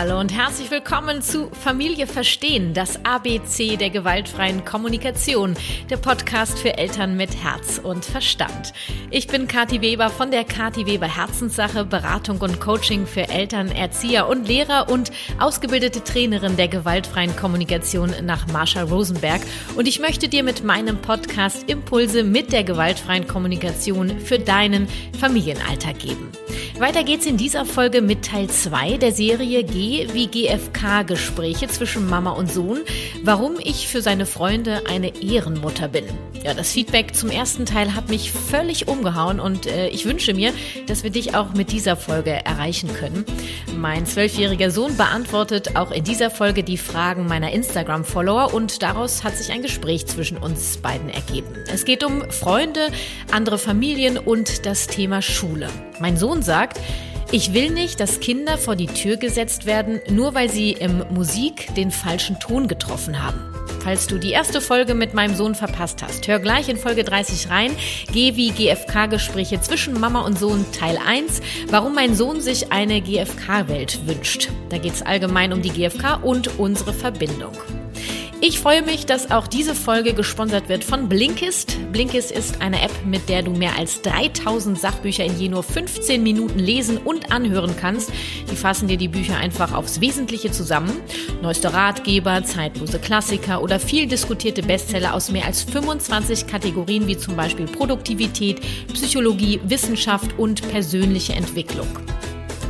Hallo und herzlich willkommen zu Familie Verstehen, das ABC der gewaltfreien Kommunikation, der Podcast für Eltern mit Herz und Verstand. Ich bin Kathi Weber von der Kathi Weber Herzenssache, Beratung und Coaching für Eltern, Erzieher und Lehrer und ausgebildete Trainerin der gewaltfreien Kommunikation nach Marsha Rosenberg. Und ich möchte dir mit meinem Podcast Impulse mit der gewaltfreien Kommunikation für deinen Familienalltag geben. Weiter geht's in dieser Folge mit Teil 2 der Serie G wie GFK-Gespräche zwischen Mama und Sohn, warum ich für seine Freunde eine Ehrenmutter bin. Ja, das Feedback zum ersten Teil hat mich völlig umgehauen und äh, ich wünsche mir, dass wir dich auch mit dieser Folge erreichen können. Mein zwölfjähriger Sohn beantwortet auch in dieser Folge die Fragen meiner Instagram-Follower und daraus hat sich ein Gespräch zwischen uns beiden ergeben. Es geht um Freunde, andere Familien und das Thema Schule. Mein Sohn sagt, ich will nicht, dass Kinder vor die Tür gesetzt werden, nur weil sie im Musik den falschen Ton getroffen haben. Falls du die erste Folge mit meinem Sohn verpasst hast, hör gleich in Folge 30 rein. Geh wie GFK-Gespräche zwischen Mama und Sohn Teil 1, warum mein Sohn sich eine GFK-Welt wünscht. Da geht es allgemein um die GFK und unsere Verbindung. Ich freue mich, dass auch diese Folge gesponsert wird von Blinkist. Blinkist ist eine App, mit der du mehr als 3000 Sachbücher in je nur 15 Minuten lesen und anhören kannst. Die fassen dir die Bücher einfach aufs Wesentliche zusammen. Neueste Ratgeber, zeitlose Klassiker oder viel diskutierte Bestseller aus mehr als 25 Kategorien wie zum Beispiel Produktivität, Psychologie, Wissenschaft und persönliche Entwicklung.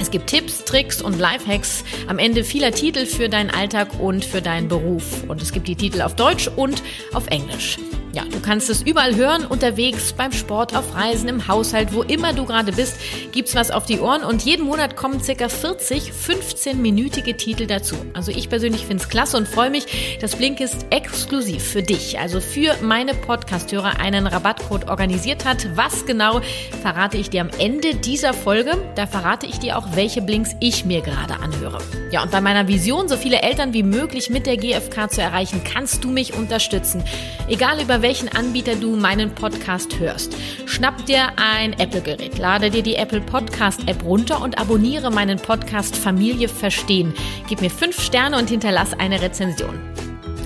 Es gibt Tipps, Tricks und Lifehacks am Ende vieler Titel für deinen Alltag und für deinen Beruf. Und es gibt die Titel auf Deutsch und auf Englisch. Ja, du kannst es überall hören, unterwegs, beim Sport, auf Reisen, im Haushalt, wo immer du gerade bist, gibt's was auf die Ohren und jeden Monat kommen circa 40 15-minütige Titel dazu. Also ich persönlich finde es klasse und freue mich, dass Blinkist exklusiv für dich, also für meine Podcasthörer, einen Rabattcode organisiert hat. Was genau verrate ich dir am Ende dieser Folge? Da verrate ich dir auch, welche Blinks ich mir gerade anhöre. Ja, und bei meiner Vision, so viele Eltern wie möglich mit der GfK zu erreichen, kannst du mich unterstützen. Egal über welche welchen Anbieter du meinen Podcast hörst. Schnapp dir ein Apple-Gerät, lade dir die Apple Podcast-App runter und abonniere meinen Podcast Familie Verstehen. Gib mir fünf Sterne und hinterlass eine Rezension.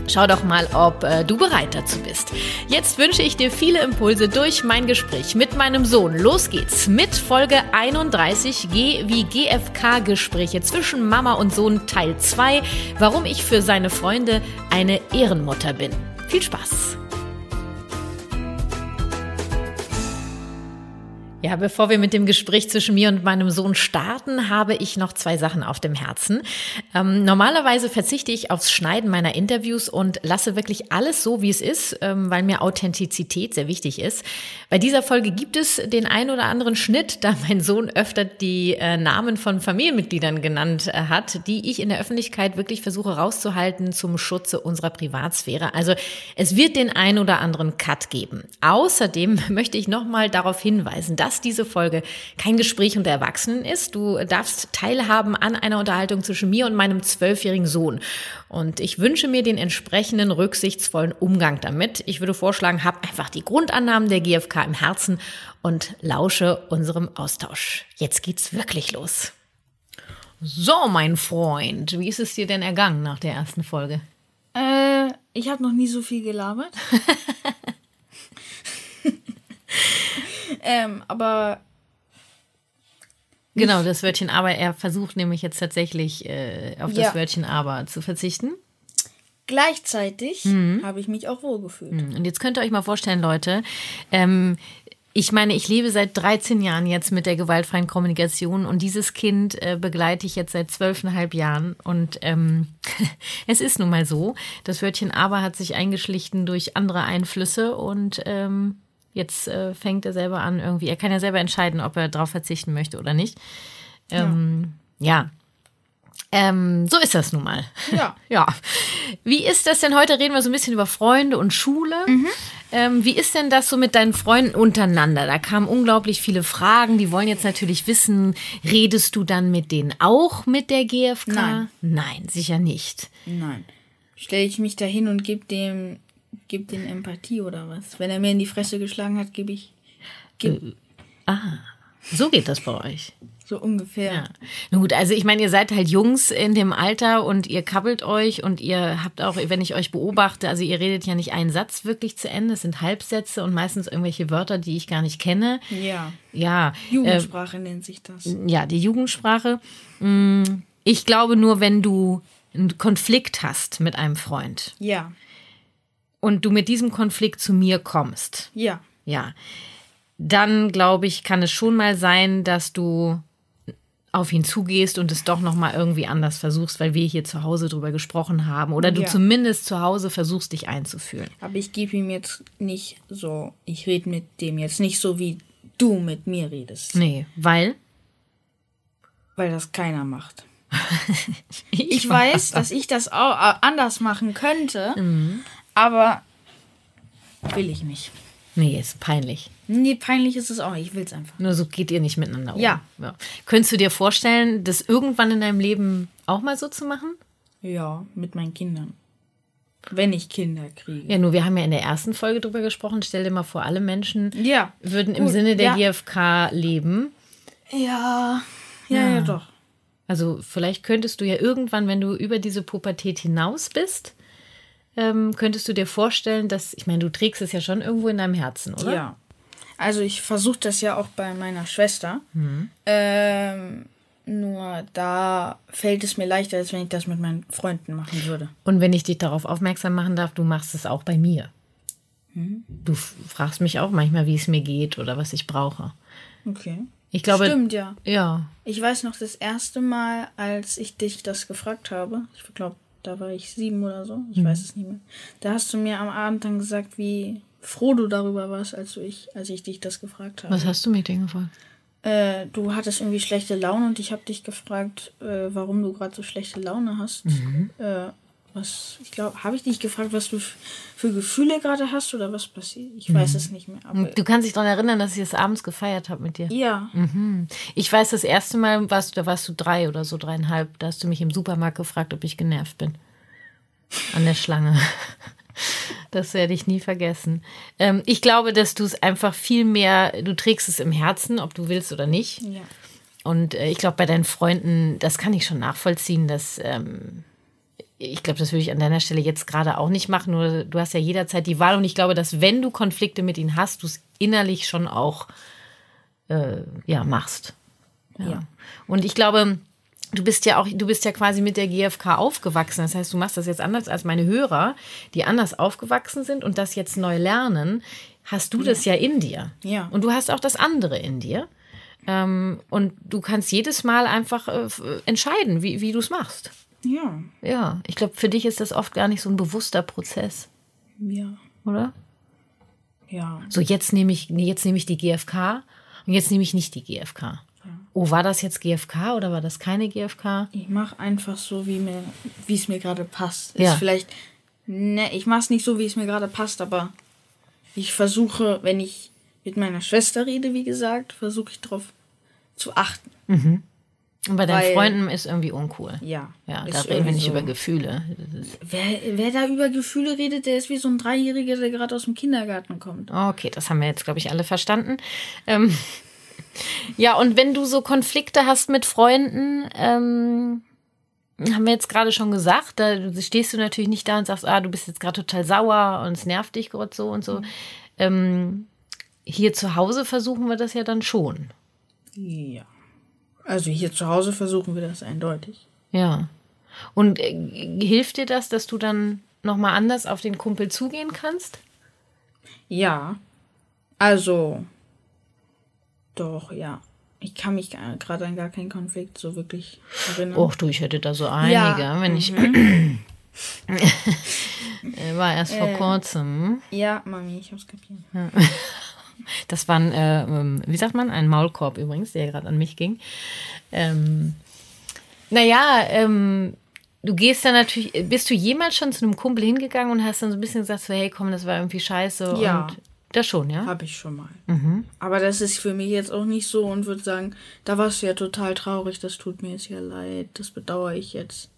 Schau doch mal, ob äh, du bereit dazu bist. Jetzt wünsche ich dir viele Impulse durch mein Gespräch mit meinem Sohn. Los geht's mit Folge 31 G wie GFK Gespräche zwischen Mama und Sohn Teil 2, warum ich für seine Freunde eine Ehrenmutter bin. Viel Spaß! Ja, bevor wir mit dem Gespräch zwischen mir und meinem Sohn starten, habe ich noch zwei Sachen auf dem Herzen. Ähm, normalerweise verzichte ich aufs Schneiden meiner Interviews und lasse wirklich alles so, wie es ist, ähm, weil mir Authentizität sehr wichtig ist. Bei dieser Folge gibt es den ein oder anderen Schnitt, da mein Sohn öfter die äh, Namen von Familienmitgliedern genannt äh, hat, die ich in der Öffentlichkeit wirklich versuche rauszuhalten zum Schutze unserer Privatsphäre. Also es wird den ein oder anderen Cut geben. Außerdem möchte ich nochmal darauf hinweisen, dass dass diese Folge kein Gespräch unter Erwachsenen ist. Du darfst teilhaben an einer Unterhaltung zwischen mir und meinem zwölfjährigen Sohn. Und ich wünsche mir den entsprechenden rücksichtsvollen Umgang damit. Ich würde vorschlagen, hab einfach die Grundannahmen der GfK im Herzen und lausche unserem Austausch. Jetzt geht's wirklich los. So, mein Freund, wie ist es dir denn ergangen nach der ersten Folge? Äh, ich habe noch nie so viel gelabert. Ähm, aber. Genau, das Wörtchen aber. Er versucht nämlich jetzt tatsächlich äh, auf ja. das Wörtchen aber zu verzichten. Gleichzeitig mhm. habe ich mich auch wohlgefühlt. Mhm. Und jetzt könnt ihr euch mal vorstellen, Leute, ähm, ich meine, ich lebe seit 13 Jahren jetzt mit der gewaltfreien Kommunikation und dieses Kind äh, begleite ich jetzt seit zwölfeinhalb Jahren. Und ähm, es ist nun mal so, das Wörtchen aber hat sich eingeschlichen durch andere Einflüsse und ähm, Jetzt äh, fängt er selber an, irgendwie, er kann ja selber entscheiden, ob er darauf verzichten möchte oder nicht. Ähm, ja. ja. Ähm, so ist das nun mal. Ja. ja. Wie ist das denn? Heute reden wir so ein bisschen über Freunde und Schule. Mhm. Ähm, wie ist denn das so mit deinen Freunden untereinander? Da kamen unglaublich viele Fragen. Die wollen jetzt natürlich wissen, redest du dann mit denen auch mit der GfK? Nein. Nein, sicher nicht. Nein. Stelle ich mich da hin und gebe dem gebe den Empathie oder was? Wenn er mir in die Fresse geschlagen hat, gebe ich. Geb äh, ah. So geht das bei euch. So ungefähr. Ja. Na gut, also ich meine, ihr seid halt Jungs in dem Alter und ihr kabbelt euch und ihr habt auch, wenn ich euch beobachte, also ihr redet ja nicht einen Satz wirklich zu Ende, es sind Halbsätze und meistens irgendwelche Wörter, die ich gar nicht kenne. Ja. Ja. Jugendsprache äh, nennt sich das. Ja, die Jugendsprache. Mm, ich glaube nur, wenn du einen Konflikt hast mit einem Freund. Ja. Und du mit diesem Konflikt zu mir kommst. Ja. Ja. Dann glaube ich, kann es schon mal sein, dass du auf ihn zugehst und es doch noch mal irgendwie anders versuchst, weil wir hier zu Hause drüber gesprochen haben oder du Ja. zumindest zu Hause versuchst dich einzufühlen. Aber ich gebe ihm jetzt nicht so, ich rede mit dem jetzt nicht so, wie du mit mir redest. Nee, weil Weil das keiner macht. Ich weiß, dass ich das auch äh, anders machen könnte, Mhm. Aber will ich nicht. Nee, ist peinlich. Nee, peinlich ist es auch. Ich will es einfach. Nur so geht ihr nicht miteinander um. Ja. Könntest du dir vorstellen, das irgendwann in deinem Leben auch mal so zu machen? Ja, mit meinen Kindern. Wenn ich Kinder kriege. Ja, nur wir haben ja in der ersten Folge drüber gesprochen. Stell dir mal vor, alle Menschen Ja. würden im Gut, Sinne der ja. GfK leben. Ja. Ja, ja, doch. Also vielleicht könntest du ja irgendwann, wenn du über diese Pubertät hinaus bist, ähm, könntest du dir vorstellen, dass, ich meine, du trägst es ja schon irgendwo in deinem Herzen, oder? Ja. Also ich versuche das ja auch bei meiner Schwester. Mhm. Ähm, nur da fällt es mir leichter, als wenn ich das mit meinen Freunden machen würde. Und wenn ich dich darauf aufmerksam machen darf, du machst es auch bei mir. Mhm. Du fragst mich auch manchmal, wie es mir geht oder was ich brauche. Okay. Ich glaube, Stimmt, ja. ja, Ich weiß noch das erste Mal, als ich dich das gefragt habe. Ich glaube, da war ich sieben oder so. Ich weiß es nicht mehr. Da hast du mir am Abend dann gesagt, wie froh du darüber warst, als, du ich, als ich dich das gefragt habe. was hast du mit denen gefragt? Äh, du hattest irgendwie schlechte Laune und ich habe dich gefragt, äh, warum du gerade so schlechte Laune hast. Äh, was, ich glaube, habe ich dich gefragt, was du für Gefühle gerade hast oder was passiert? Ich weiß es nicht mehr. Aber Du kannst dich daran erinnern, dass ich es abends gefeiert habe mit dir. ja, Ich weiß, das erste Mal warst du, da warst du drei oder so, dreieinhalb. Da hast du mich im Supermarkt gefragt, ob ich genervt bin. An der Schlange. Das werde ich nie vergessen. Ähm, ich glaube, dass du es einfach viel mehr, du trägst es im Herzen, ob du willst oder nicht. ja. Und äh, ich glaube, bei deinen Freunden, das kann ich schon nachvollziehen, dass ähm, ich glaube, das würde ich an deiner Stelle jetzt gerade auch nicht machen. Nur du hast ja jederzeit die Wahl und ich glaube, dass wenn du Konflikte mit ihnen hast, du es innerlich schon auch äh, ja machst. Ja. Ja. Und ich glaube, du bist ja auch, du bist ja quasi mit der GfK aufgewachsen. Das heißt, du machst das jetzt anders als meine Hörer, die anders aufgewachsen sind und das jetzt neu lernen. Hast du das ja in dir. Ja. Und du hast auch das andere in dir. Ähm, und du kannst jedes Mal einfach äh, entscheiden, wie, wie du es machst. Ja, Ja, ich glaube, für dich ist das oft gar nicht so ein bewusster Prozess, ja, oder? ja. So, jetzt nehme ich, nee, jetzt nehme ich die GfK und jetzt nehme ich nicht die GfK. Oh, war das jetzt GfK oder war das keine GfK? Ich mache einfach so, wie mir, wie es mir gerade passt. Ja. Ist vielleicht, ne, ich mache es nicht so, wie es mir gerade passt, aber ich versuche, wenn ich mit meiner Schwester rede, wie gesagt, versuche ich darauf zu achten. Und bei deinen Weil- Freunden ist irgendwie uncool. Ja. Ja, da reden wir nicht irgendwie über so. Gefühle. Wer, wer da über Gefühle redet, der ist wie so ein Dreijähriger, der gerade aus dem Kindergarten kommt. okay, das haben wir jetzt, glaube ich, alle verstanden. Ähm, ja, und wenn du so Konflikte hast mit Freunden, ähm, haben wir jetzt gerade schon gesagt, da stehst du natürlich nicht da und sagst, ah, du bist jetzt gerade total sauer und es nervt dich gerade so und so. Ähm, hier zu Hause versuchen wir das ja dann schon. Ja. Also hier zu Hause versuchen wir das eindeutig. Ja. Und äh, hilft dir das, dass du dann nochmal anders auf den Kumpel zugehen kannst? Ja. Also. Doch, ja. Ich kann mich gerade an gar keinen Konflikt so wirklich erinnern. Och du, ich hätte da so einige, Ja. wenn ich. Äh, War erst vor kurzem. Ja, Mami, ich hab's kapiert. Das war ein, äh, ähm, wie sagt man, ein Maulkorb übrigens, der gerade an mich ging. Ähm, naja, ähm, du gehst dann natürlich, bist du jemals schon zu einem Kumpel hingegangen und hast dann so ein bisschen gesagt, so, hey komm, das war irgendwie scheiße. Ja. Und das schon, ja? Hab ich schon mal. Aber das ist für mich jetzt auch nicht so und würde sagen, da warst du ja total traurig, das tut mir jetzt ja leid, das bedauere ich jetzt.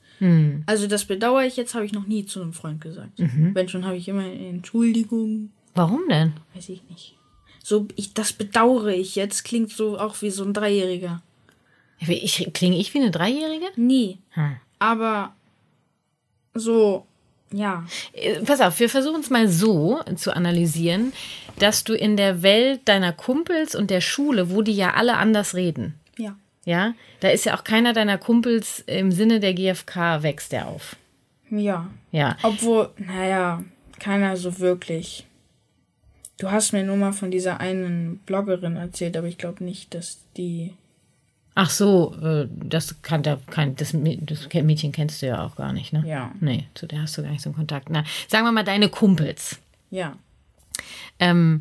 Also das bedauere ich jetzt, habe ich noch nie zu einem Freund gesagt. Wenn schon, habe ich immer Entschuldigung, Warum denn? weiß ich nicht. So, ich, das bedauere ich jetzt, klingt so auch wie so ein Dreijähriger. Ich, klinge ich wie eine Dreijährige? Nie. Hm. Aber so, ja. Äh, pass auf, wir versuchen es mal so zu analysieren, dass du in der Welt deiner Kumpels und der Schule, wo die ja alle anders reden. Ja. Ja, da ist ja auch keiner deiner Kumpels im Sinne der GfK wächst der auf. Ja. Ja. Obwohl, naja, keiner so wirklich. Du hast mir nur mal von dieser einen Bloggerin erzählt, aber ich glaube nicht, dass die. Ach so, äh, das kann der kein, das, das Mädchen kennst du ja auch gar nicht, ne? Ja. Nee, zu der hast du gar nicht so einen Kontakt. Na, sagen wir mal deine Kumpels. Ja. Ähm,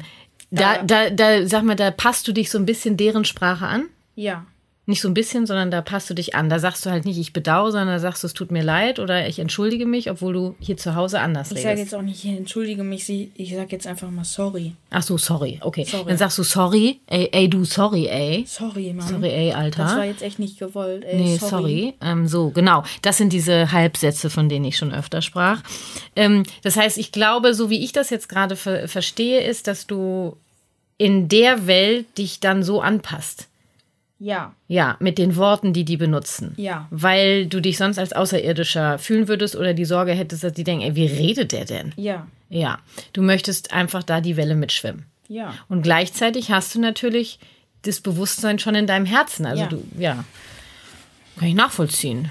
da, da, da, sag mal, da passt du dich so ein bisschen deren Sprache an? Ja. Nicht so ein bisschen, sondern da passt du dich an. Da sagst du halt nicht, ich bedauere, sondern da sagst du, es tut mir leid oder ich entschuldige mich, obwohl du hier zu Hause anders ich redest. Ich sage jetzt auch nicht, ich entschuldige mich, ich sage jetzt einfach mal sorry. Ach so, sorry. Okay. Sorry. Dann sagst du sorry. Ey, ey, du, sorry, ey. Sorry, Mann. Sorry, ey, Alter. Das war jetzt echt nicht gewollt, ey. Nee, sorry. sorry. Ähm, so, genau. Das sind diese Halbsätze, von denen ich schon öfter sprach. Ähm, das heißt, ich glaube, so wie ich das jetzt gerade ver verstehe, ist, dass du in der Welt dich dann so anpasst. Ja. Ja, mit den Worten, die die benutzen. Ja. Weil du dich sonst als Außerirdischer fühlen würdest oder die Sorge hättest, dass die denken, ey, wie redet der denn? Ja. Ja. Du möchtest einfach da die Welle mitschwimmen. Ja. Und gleichzeitig hast du natürlich das Bewusstsein schon in deinem Herzen. Also Ja. du, ja. Kann ich nachvollziehen.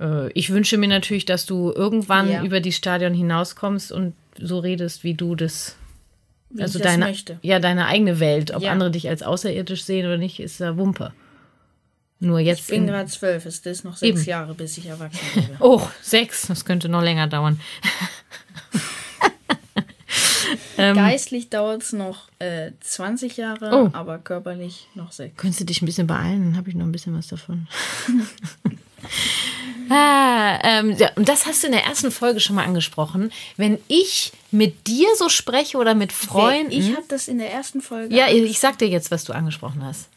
Äh, Ich wünsche mir natürlich, dass du irgendwann Ja. über die Stadion hinauskommst und so redest, wie du das Wie also deine, möchte. ja, deine eigene Welt. Ob Ja. andere dich als außerirdisch sehen oder nicht, ist da Wumpe. Nur jetzt. Ich bin in- gerade zwölf, es ist noch sechs Eben. Jahre, bis ich erwachsen werde. oh, sechs. Das könnte noch länger dauern. Ähm. Geistlich dauert es noch äh, 20 Jahre, Oh. aber körperlich noch sechs. Könntest du dich ein bisschen beeilen, dann habe ich noch ein bisschen was davon. ah, ähm, ja, und das hast du in der ersten Folge schon mal angesprochen. Wenn ich mit dir so spreche oder mit Freunden. Ich habe das in der ersten Folge. ja, ich sag dir jetzt, was du angesprochen hast.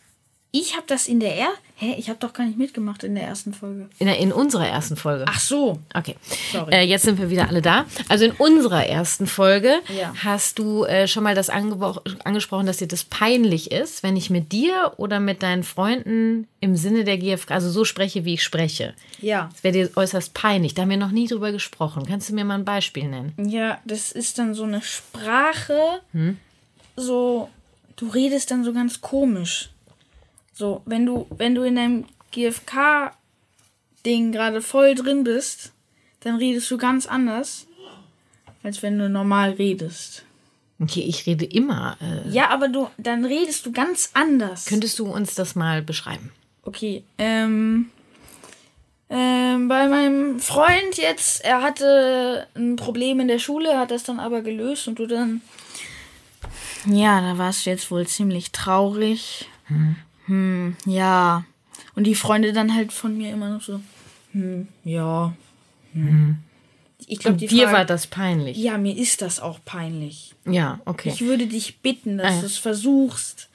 Ich habe das in der er Hä, ich habe doch gar nicht mitgemacht in der ersten Folge. In, der, in unserer ersten Folge. Ach so. Okay. Sorry. Äh, jetzt sind wir wieder alle da. Also in unserer ersten Folge Ja. hast du äh, schon mal das angesprochen, dass dir das peinlich ist, wenn ich mit dir oder mit deinen Freunden im Sinne der GfK, also so spreche, wie ich spreche. Ja. Das wäre dir äußerst peinlich. Da haben wir noch nie drüber gesprochen. Kannst du mir mal ein Beispiel nennen? Ja, das ist dann so eine Sprache. Hm? So, du redest dann so ganz komisch. So, wenn du, wenn du in deinem GFK-Ding gerade voll drin bist, dann redest du ganz anders, als wenn du normal redest. Okay, ich rede immer. Äh, Ja, aber du, dann redest du ganz anders. könntest du uns das mal beschreiben? Okay, ähm, ähm, bei meinem Freund jetzt, er hatte ein Problem in der Schule, hat das dann aber gelöst und du dann, ja, da warst du jetzt wohl ziemlich traurig. Hm, ja. Und die Freunde dann halt von mir immer noch so, hm, ja. Hm. Ich glaube, Dir Frage, war das peinlich. ja, mir ist das auch peinlich. Ja, okay. Ich würde dich bitten, dass Ah. du es versuchst.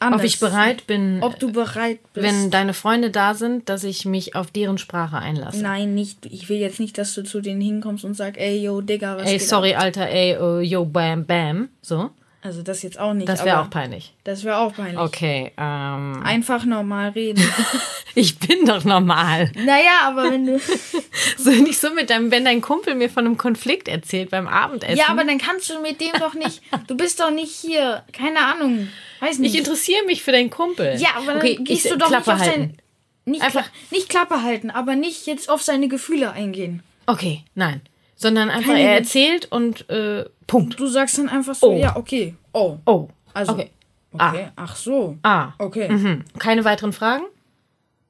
Ob anders ich bereit bin, Ob du bereit bist. wenn deine Freunde da sind, dass ich mich auf deren Sprache einlasse. Nein, nicht. Ich will jetzt nicht, dass du zu denen hinkommst und sagst, ey, yo, Digga, was Ey, geht sorry, ab? Alter, ey, oh, yo, bam, bam. So. Also das jetzt auch nicht. Das wäre auch peinlich. Das wäre auch peinlich. Okay, ähm, Einfach normal reden. ich bin doch normal. naja, aber wenn du... So nicht so mit deinem, wenn dein Kumpel mir von einem Konflikt erzählt beim Abendessen. ja, aber dann kannst du mit dem doch nicht... Du bist doch nicht hier. Keine Ahnung. Weiß ich nicht. interessiere mich für deinen Kumpel. ja, aber dann okay, gehst ich, du doch Klappe nicht auf halten. sein... Nicht, Einfach- Kla nicht Klappe halten, aber nicht jetzt auf seine Gefühle eingehen. Okay, nein. Sondern einfach, Keine- er erzählt und äh, Punkt. Du sagst dann einfach so, Oh. ja, okay. Oh. Oh, Also, okay. okay. Ach so. Ah, Okay. mhm. keine weiteren Fragen?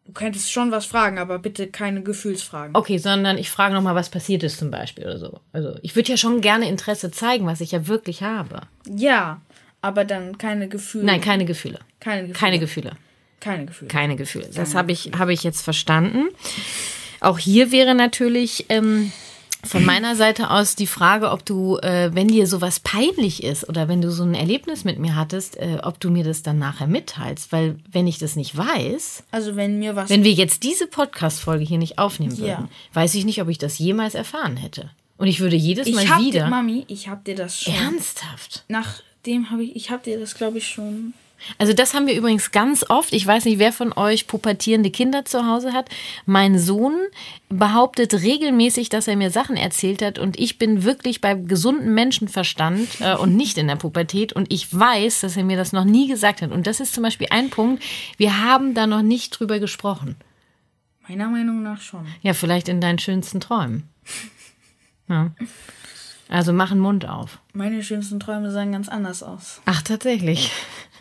Du könntest schon was fragen, aber bitte keine Gefühlsfragen. Okay, sondern ich frage nochmal, was passiert ist zum Beispiel oder so. Also ich würde ja schon gerne Interesse zeigen, was ich ja wirklich habe. Ja, aber dann keine Gefühle. Nein, keine Gefühle. keine Gefühle. Keine Gefühle. Keine Gefühle. Keine Gefühle. Das habe ich, habe ich jetzt verstanden. Auch hier wäre natürlich ähm, von meiner Seite aus die Frage, ob du, äh, wenn dir sowas peinlich ist oder wenn du so ein Erlebnis mit mir hattest, äh, ob du mir das dann nachher mitteilst. Weil wenn ich das nicht weiß, Also wenn mir was. wenn wir jetzt diese Podcast-Folge hier nicht aufnehmen würden, Ja. weiß ich nicht, ob ich das jemals erfahren hätte. Und ich würde jedes Mal ich hab wieder. dir, Mami, ich hab dir das schon Ernsthaft? nach dem habe ich, ich habe dir das glaube ich schon. Also das haben wir übrigens ganz oft. Ich weiß nicht, wer von euch pubertierende Kinder zu Hause hat. Mein Sohn behauptet regelmäßig, dass er mir Sachen erzählt hat und ich bin wirklich bei gesundem Menschenverstand äh, und nicht in der Pubertät und ich weiß, dass er mir das noch nie gesagt hat. Und das ist zum Beispiel ein Punkt, wir haben da noch nicht drüber gesprochen. Meiner Meinung nach schon. Ja, vielleicht in deinen schönsten Träumen. Ja. Also mach den Mund auf. Meine schönsten Träume sahen ganz anders aus. Ach, tatsächlich.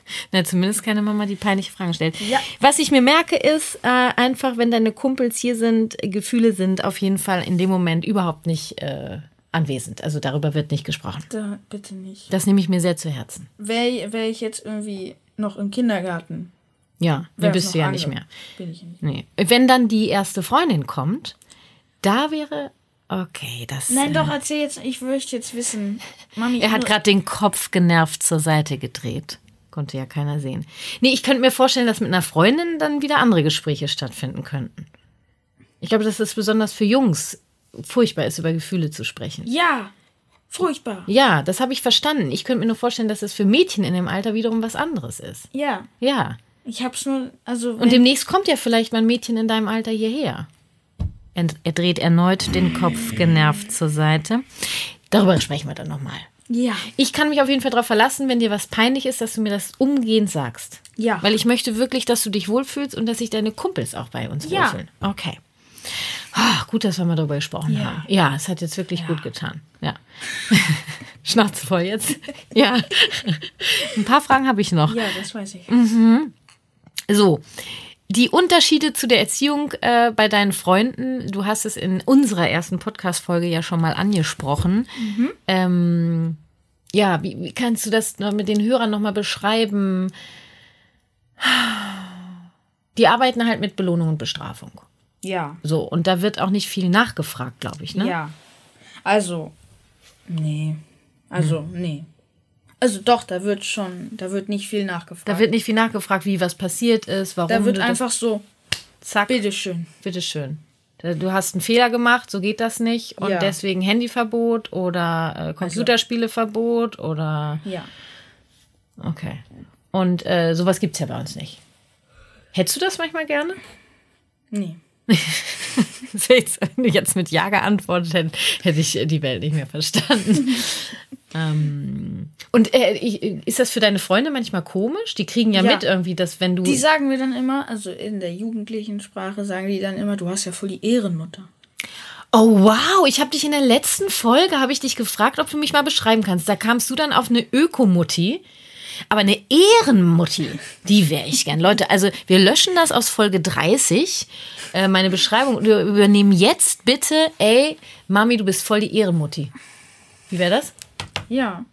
Na, zumindest keine Mama, die peinliche Fragen stellt. Ja. Was ich mir merke, ist äh, einfach, wenn deine Kumpels hier sind, Gefühle sind auf jeden Fall in dem Moment überhaupt nicht äh, anwesend. Also darüber wird nicht gesprochen. Da, bitte nicht. Das nehme ich mir sehr zu Herzen. Wäre wär ich jetzt irgendwie noch im Kindergarten, Ja, dann bist du ja nicht mehr. Bin ich nicht. Nee. Wenn dann die erste Freundin kommt, da wäre. Okay, das. Nein, äh, doch, erzähl jetzt. Ich möchte jetzt wissen. Mami, Er hat gerade den Kopf genervt zur Seite gedreht. Konnte ja keiner sehen. Nee, ich könnte mir vorstellen, dass mit einer Freundin dann wieder andere Gespräche stattfinden könnten. Ich glaube, dass es besonders für Jungs furchtbar ist, über Gefühle zu sprechen. Ja, furchtbar. Ja, das habe ich verstanden. Ich könnte mir nur vorstellen, dass es für Mädchen in dem Alter wiederum was anderes ist. Ja, Ja. ich hab's nur, also. Und demnächst kommt ja vielleicht mal ein Mädchen in deinem Alter hierher. Er, er dreht erneut den Kopf genervt zur Seite. Darüber sprechen wir dann nochmal. Ja, Ich kann mich auf jeden Fall darauf verlassen, wenn dir was peinlich ist, dass du mir das umgehend sagst. Ja. Weil ich möchte wirklich, dass du dich wohlfühlst und dass sich deine Kumpels auch bei uns Ja. wohlfühlen. Okay. Ah, gut, dass wir mal darüber gesprochen Ja. haben. Ja, es hat jetzt wirklich gut getan. Ja. Schnauze voll jetzt. ja. Ein paar Fragen habe ich noch. ja, das weiß ich. So, die Unterschiede zu der Erziehung äh, bei deinen Freunden, du hast es in unserer ersten Podcast-Folge ja schon mal angesprochen. Ähm, ja, wie, wie kannst du das noch mit den Hörern nochmal beschreiben? Die arbeiten halt mit Belohnung und Bestrafung. Ja, So, und da wird auch nicht viel nachgefragt, glaube ich, ne? ja. Also, nee. Also, nee. Also doch, da wird schon, da wird nicht viel nachgefragt. Da wird nicht viel nachgefragt, wie was passiert ist, warum da wird einfach so, zack, bitteschön. Bitteschön. Du hast einen Fehler gemacht, so geht das nicht. Und Ja. deswegen Handyverbot oder äh, Computerspieleverbot oder. Ja. Okay. Und äh, sowas gibt es ja bei uns nicht. Hättest du das manchmal gerne? Nee. Wenn du jetzt mit Ja geantwortet hätte, hätte ich äh, die Welt nicht mehr verstanden. ähm, und äh, ich, ist das für deine Freunde manchmal komisch? Die kriegen ja, Ja. mit irgendwie, dass wenn du. Die sagen mir dann immer, also in der jugendlichen Sprache sagen die dann immer, du hast ja voll die Ehrenmutter. Oh wow, ich habe dich in der letzten Folge habe ich dich gefragt, ob du mich mal beschreiben kannst. Da kamst du dann auf eine Ökomutti, aber eine Ehrenmutti, die wäre ich gern. Leute, also wir löschen das aus Folge 30, äh, meine Beschreibung und wir übernehmen jetzt bitte, ey, Mami, du bist voll die Ehrenmutti. Wie wäre das? Ja.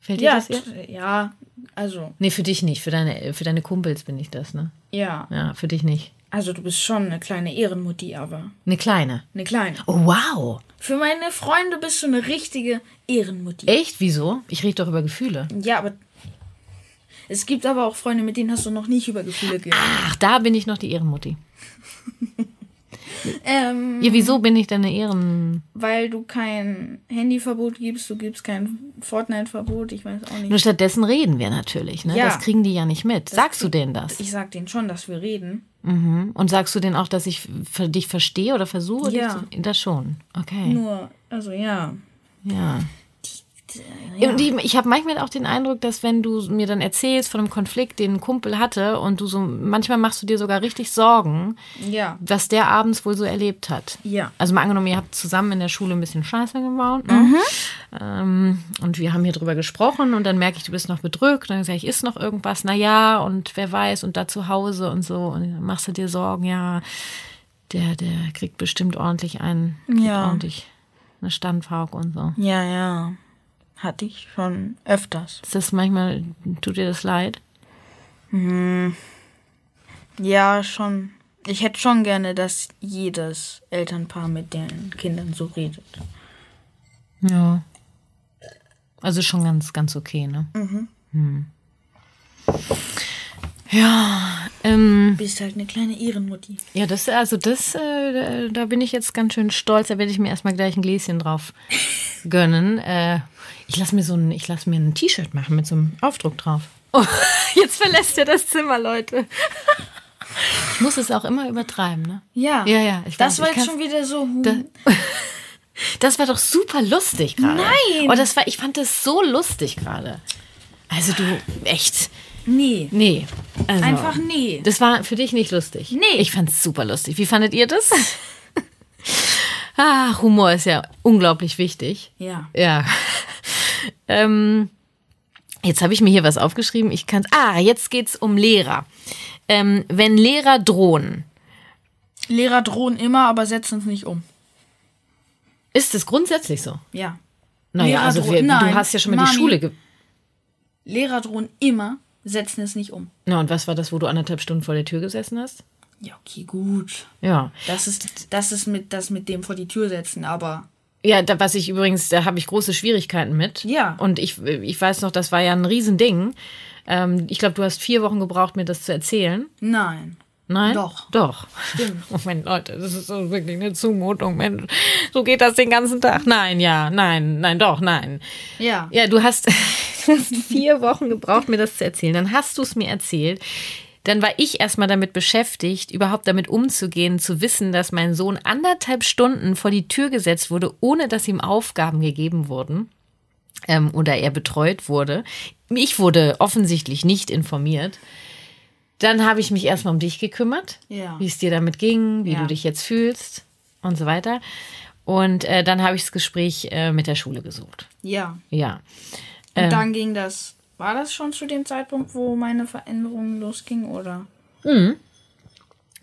Fällt dir Ja, das? Ja? also, Nee, für dich nicht, für deine für deine Kumpels bin ich das, ne? ja. Ja, für dich nicht. Also du bist schon eine kleine Ehrenmutti, aber Eine kleine. eine kleine. Oh wow. Für meine Freunde bist du eine richtige Ehrenmutti. Echt? Wieso? Ich rede doch über Gefühle. Ja, aber es gibt aber auch Freunde, mit denen hast du noch nicht über Gefühle geredet. Ach, da bin ich noch die Ehrenmutti. Ähm, Ja, wieso bin ich denn eine Ehren... weil du kein Handyverbot gibst, du gibst kein Fortnite-Verbot, ich weiß auch Nur nicht. stattdessen reden wir natürlich, ne? Ja. Das kriegen die ja nicht mit. Sagst du denen das? Ich sag denen schon, dass wir reden. Mhm. Und sagst du denen auch, dass ich für dich verstehe oder versuche? Ja. Dich zu, das schon. Okay. Nur, also ja. Ja. Ja. Und ich, ich habe manchmal auch den Eindruck, dass wenn du mir dann erzählst von einem Konflikt, den ein Kumpel hatte und du so, manchmal machst du dir sogar richtig Sorgen, Ja. was der abends wohl so erlebt hat. Ja. Also mal angenommen, ihr habt zusammen in der Schule ein bisschen Scheiße gebaut. Ne? Ähm, und wir haben hier drüber gesprochen und dann merke ich, du bist noch bedrückt. Dann sage ich, ist noch irgendwas? Na ja, und wer weiß, und da zu Hause und so. Und dann machst du dir Sorgen, ja, der, der kriegt bestimmt ordentlich einen, Ja. ordentlich eine Standpauke und so. Ja, ja. Hatte ich schon öfters. Ist das manchmal, tut dir das leid? Ja, schon. Ich hätte schon gerne, dass jedes Elternpaar mit den Kindern so redet. Ja. Also schon ganz, ganz okay, ne? Hm. Ja, ähm, Bist halt eine kleine Ehrenmutti. ja, das, also das, äh, da bin ich jetzt ganz schön stolz. Da werde ich mir erstmal gleich ein Gläschen drauf gönnen. Äh, ich lasse mir so ein, ich lasse mir ein T-Shirt machen mit so einem Aufdruck drauf. Oh, jetzt verlässt er das Zimmer, Leute. Ich muss es auch immer übertreiben, ne? Ja. Ja, ja. Ich das weiß, war jetzt schon wieder so. Da- Das war doch super lustig gerade. Nein! Oh, das war, ich fand das so lustig gerade. Also du, echt. Nee. Nee. Also, Einfach nee. Das war für dich nicht lustig. Nee. Ich fand es super lustig. Wie fandet ihr das? ah, Humor ist ja unglaublich wichtig. Ja. Ja. ähm, jetzt habe ich mir hier was aufgeschrieben. Ich kann. Ah, jetzt geht's um Lehrer. Ähm, wenn Lehrer drohen, Lehrer drohen immer, aber setzen es nicht um. ist es grundsätzlich so? Ja. Naja, Lehrer also wir, du nein, hast ja schon mal die. Schule. Ge Lehrer drohen immer, setzen es nicht um. Na, und was war das, wo du anderthalb Stunden vor der Tür gesessen hast? Ja, okay, gut. Ja. Das ist, das ist mit, das mit dem vor die Tür setzen, aber Ja, da, was ich übrigens, da habe ich große Schwierigkeiten mit. Ja. Und ich, ich weiß noch, das war ja ein Riesending. Ähm, ich glaube, du hast vier Wochen gebraucht, mir das zu erzählen. nein. Nein? Doch. Doch. Stimmt. Moment, Leute, das ist so wirklich eine Zumutung, Mensch. So geht das den ganzen Tag. Nein, ja, nein, nein, doch, nein. Ja. Ja, du hast, du hast vier Wochen gebraucht, mir das zu erzählen. Dann hast du es mir erzählt. Dann war ich erstmal damit beschäftigt, überhaupt damit umzugehen, zu wissen, dass mein Sohn anderthalb Stunden vor die Tür gesetzt wurde, ohne dass ihm Aufgaben gegeben wurden ähm, oder er betreut wurde. Ich wurde offensichtlich nicht informiert. Dann habe ich mich erstmal um dich gekümmert, Ja. wie es dir damit ging, wie Ja. du dich jetzt fühlst und so weiter. Und äh, dann habe ich das Gespräch äh, mit der Schule gesucht. Ja. Ja. Und Ähm. dann ging das. War das schon zu dem Zeitpunkt, wo meine Veränderung losging, oder?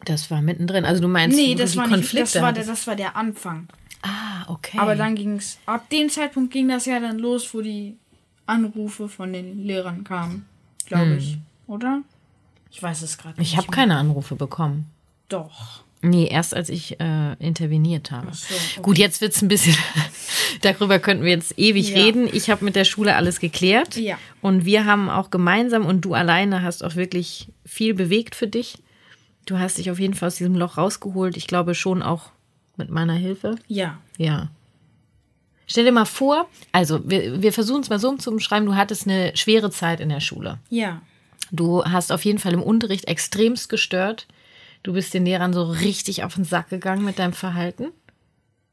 Das war mittendrin. Also du meinst, Nee, das war nicht. Konflikte Das war, der, das war der Anfang. Ah, okay. Aber dann ging es. Ab dem Zeitpunkt ging das ja dann los, wo die Anrufe von den Lehrern kamen. Glaube ich. Oder? Ich weiß es gerade nicht. Hm. ich habe keine Anrufe bekommen. Doch. Nee, erst als ich äh, interveniert habe. so, okay. Gut, jetzt wird's ein bisschen, darüber könnten wir jetzt ewig Ja. reden. Ich habe mit der Schule alles geklärt. Ja. Und wir haben auch gemeinsam und du alleine hast auch wirklich viel bewegt für dich. Du hast dich auf jeden Fall aus diesem Loch rausgeholt. Ich glaube schon auch mit meiner Hilfe. Ja. Ja. Stell dir mal vor, also wir, wir versuchen es mal so zu umschreiben, du hattest eine schwere Zeit in der Schule. Ja. Du hast auf jeden Fall im Unterricht extremst gestört. Du bist den Lehrern so richtig auf den Sack gegangen mit deinem Verhalten.